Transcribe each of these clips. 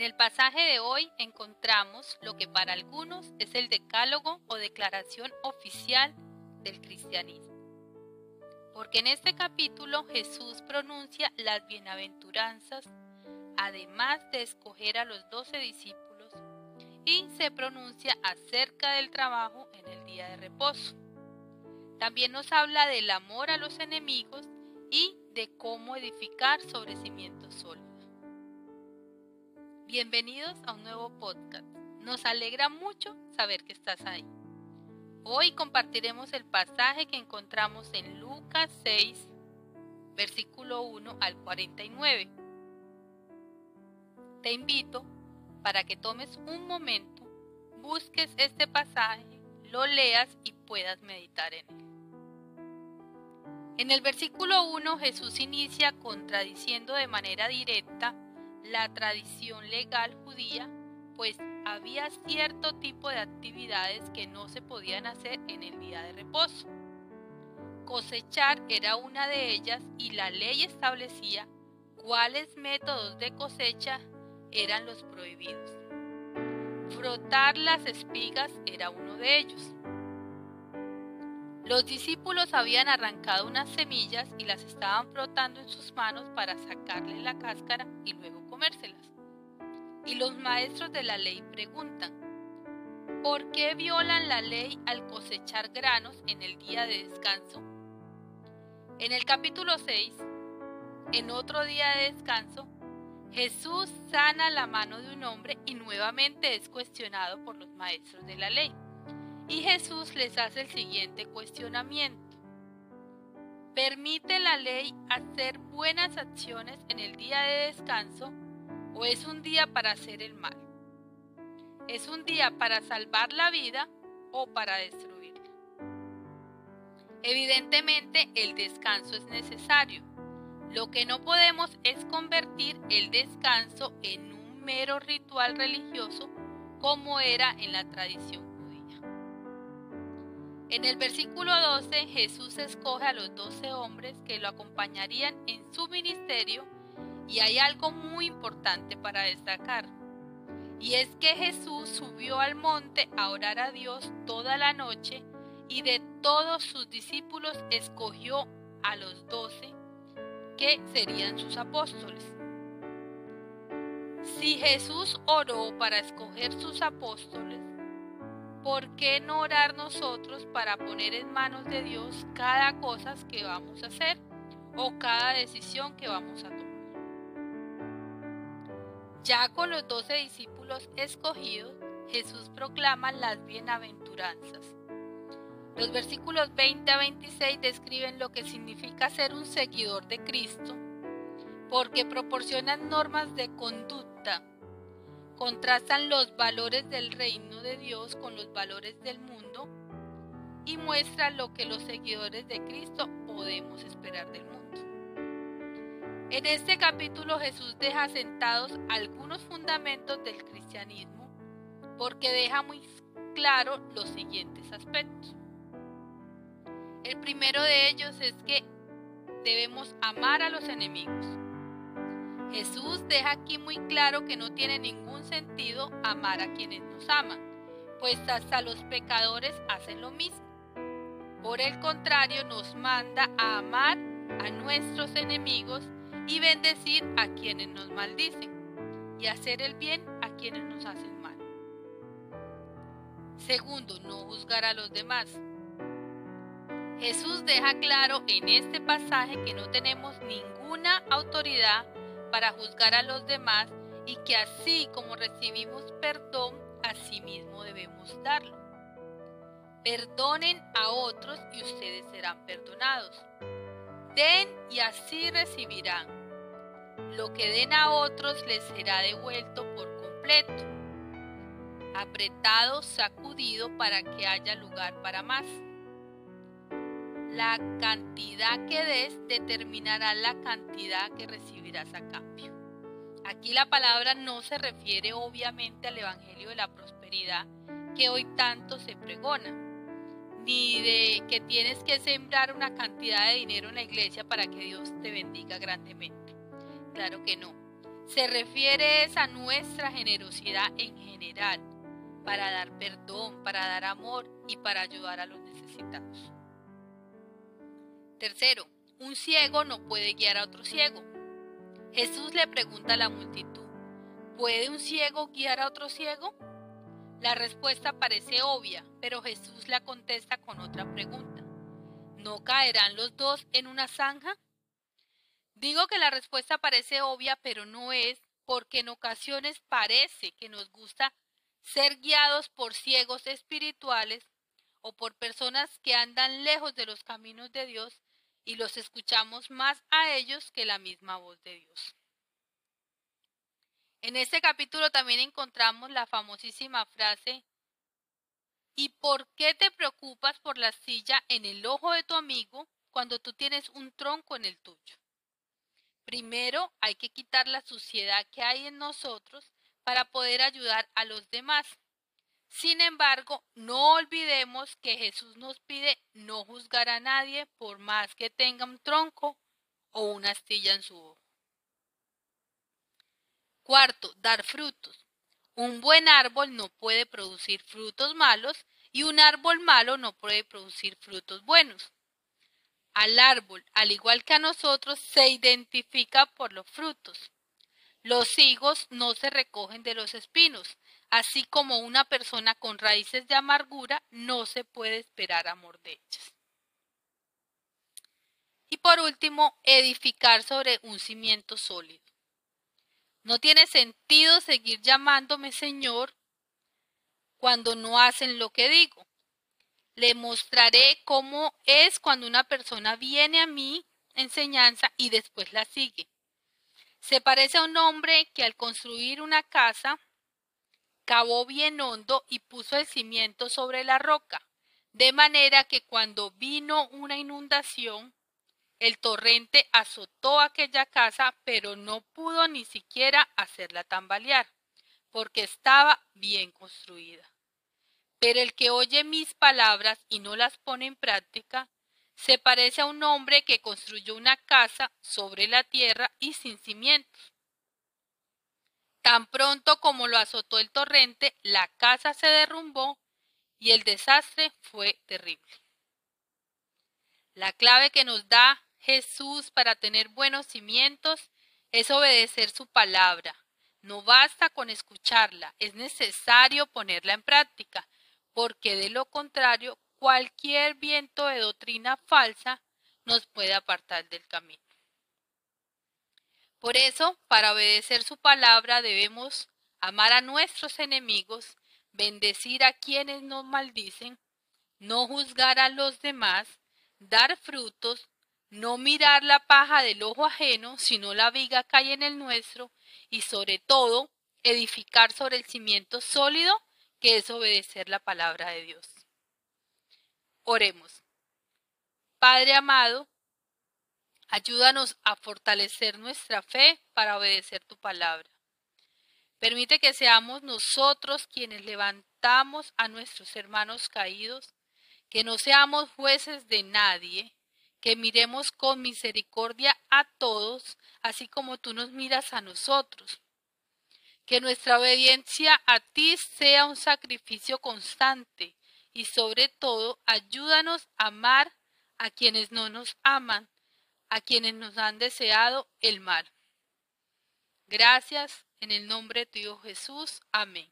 En el pasaje de hoy encontramos lo que para algunos es el decálogo o declaración oficial del cristianismo. Porque en este capítulo Jesús pronuncia las bienaventuranzas, además de escoger a los doce discípulos, y se pronuncia acerca del trabajo en el día de reposo. También nos habla del amor a los enemigos y de cómo edificar sobre cimientos sólidos. Bienvenidos a un nuevo podcast. Nos alegra mucho saber que estás ahí. Hoy compartiremos el pasaje que encontramos en Lucas 6, versículo 1 al 49. Te invito para que tomes un momento, busques este pasaje, lo leas y puedas meditar en él. En el versículo 1 Jesús inicia contradiciendo de manera directa la tradición legal judía, pues había cierto tipo de actividades que no se podían hacer en el día de reposo. Cosechar era una de ellas y la ley establecía cuáles métodos de cosecha eran los prohibidos. Frotar las espigas era uno de ellos. Los discípulos habían arrancado unas semillas y las estaban frotando en sus manos para sacarle la cáscara y luego comérselas. Y los maestros de la ley preguntan, ¿por qué violan la ley al cosechar granos en el día de descanso? En el capítulo 6, en otro día de descanso, Jesús sana la mano de un hombre y nuevamente es cuestionado por los maestros de la ley. Y Jesús les hace el siguiente cuestionamiento. ¿Permite la ley hacer buenas acciones en el día de descanso o es un día para hacer el mal? ¿Es un día para salvar la vida o para destruirla? Evidentemente el descanso es necesario. Lo que no podemos es convertir el descanso en un mero ritual religioso como era en la tradición en el versículo 12 Jesús escoge a los doce hombres que lo acompañarían en su ministerio y hay algo muy importante para destacar. Y es que Jesús subió al monte a orar a Dios toda la noche y de todos sus discípulos escogió a los doce que serían sus apóstoles. Si Jesús oró para escoger sus apóstoles, ¿por qué no orar nosotros para poner en manos de Dios cada cosa que vamos a hacer o cada decisión que vamos a tomar? Ya con los doce discípulos escogidos, Jesús proclama las bienaventuranzas. Los versículos 20 a 26 describen lo que significa ser un seguidor de Cristo, porque proporcionan normas de conducta contrastan los valores del reino de Dios con los valores del mundo y muestra lo que los seguidores de Cristo podemos esperar del mundo. En este capítulo Jesús deja sentados algunos fundamentos del cristianismo porque deja muy claro los siguientes aspectos. El primero de ellos es que debemos amar a los enemigos. Jesús deja aquí muy claro que no tiene ningún sentido amar a quienes nos aman, pues hasta los pecadores hacen lo mismo. Por el contrario, nos manda a amar a nuestros enemigos y bendecir a quienes nos maldicen y hacer el bien a quienes nos hacen mal. Segundo, no juzgar a los demás. Jesús deja claro en este pasaje que no tenemos ninguna autoridad para juzgar a los demás y que así como recibimos perdón, así mismo debemos darlo. Perdonen a otros y ustedes serán perdonados. Den y así recibirán. Lo que den a otros les será devuelto por completo. apretado, sacudido para que haya lugar para más. La cantidad que des determinará la cantidad que recibirás a cambio. Aquí la palabra no se refiere obviamente al Evangelio de la Prosperidad que hoy tanto se pregona, ni de que tienes que sembrar una cantidad de dinero en la iglesia para que Dios te bendiga grandemente. Claro que no. Se refiere a nuestra generosidad en general, para dar perdón, para dar amor y para ayudar a los necesitados. Tercero, un ciego no puede guiar a otro ciego. Jesús le pregunta a la multitud, ¿puede un ciego guiar a otro ciego? La respuesta parece obvia, pero Jesús la contesta con otra pregunta. ¿No caerán los dos en una zanja? Digo que la respuesta parece obvia, pero no es, porque en ocasiones parece que nos gusta ser guiados por ciegos espirituales o por personas que andan lejos de los caminos de Dios y los escuchamos más a ellos que la misma voz de Dios. En este capítulo también encontramos la famosísima frase, ¿y por qué te preocupas por la silla en el ojo de tu amigo cuando tú tienes un tronco en el tuyo? Primero hay que quitar la suciedad que hay en nosotros para poder ayudar a los demás. Sin embargo, no olvidemos que Jesús nos pide no juzgar a nadie por más que tenga un tronco o una astilla en su ojo. Cuarto, dar frutos. Un buen árbol no puede producir frutos malos y un árbol malo no puede producir frutos buenos. Al árbol, al igual que a nosotros, se identifica por los frutos. Los higos no se recogen de los espinos, así como una persona con raíces de amargura no se puede esperar amor de ellas. Y por último, edificar sobre un cimiento sólido. No tiene sentido seguir llamándome Señor cuando no hacen lo que digo. Le mostraré cómo es cuando una persona viene a mí enseñanza y después la sigue. Se parece a un hombre que al construir una casa cavó bien hondo y puso el cimiento sobre la roca, de manera que cuando vino una inundación, el torrente azotó aquella casa, pero no pudo ni siquiera hacerla tambalear, porque estaba bien construida. Pero el que oye mis palabras y no las pone en práctica, se parece a un hombre que construyó una casa sobre la tierra y sin cimientos. Tan pronto como lo azotó el torrente, la casa se derrumbó y el desastre fue terrible. La clave que nos da Jesús para tener buenos cimientos es obedecer su palabra. No basta con escucharla, es necesario ponerla en práctica, porque de lo contrario, cualquier viento de doctrina falsa nos puede apartar del camino. Por eso, para obedecer su palabra debemos amar a nuestros enemigos, bendecir a quienes nos maldicen, no juzgar a los demás, dar frutos, no mirar la paja del ojo ajeno, sino la viga que hay en el nuestro, y sobre todo, edificar sobre el cimiento sólido que es obedecer la palabra de Dios. Oremos. Padre amado, Ayúdanos a fortalecer nuestra fe para obedecer tu palabra. Permite que seamos nosotros quienes levantamos a nuestros hermanos caídos, que no seamos jueces de nadie, que miremos con misericordia a todos, así como tú nos miras a nosotros. Que nuestra obediencia a ti sea un sacrificio constante y sobre todo ayúdanos a amar a quienes no nos aman a quienes nos han deseado el mal. Gracias en el nombre de tu Hijo Jesús. Amén.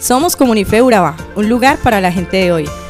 Somos Comunife un lugar para la gente de hoy.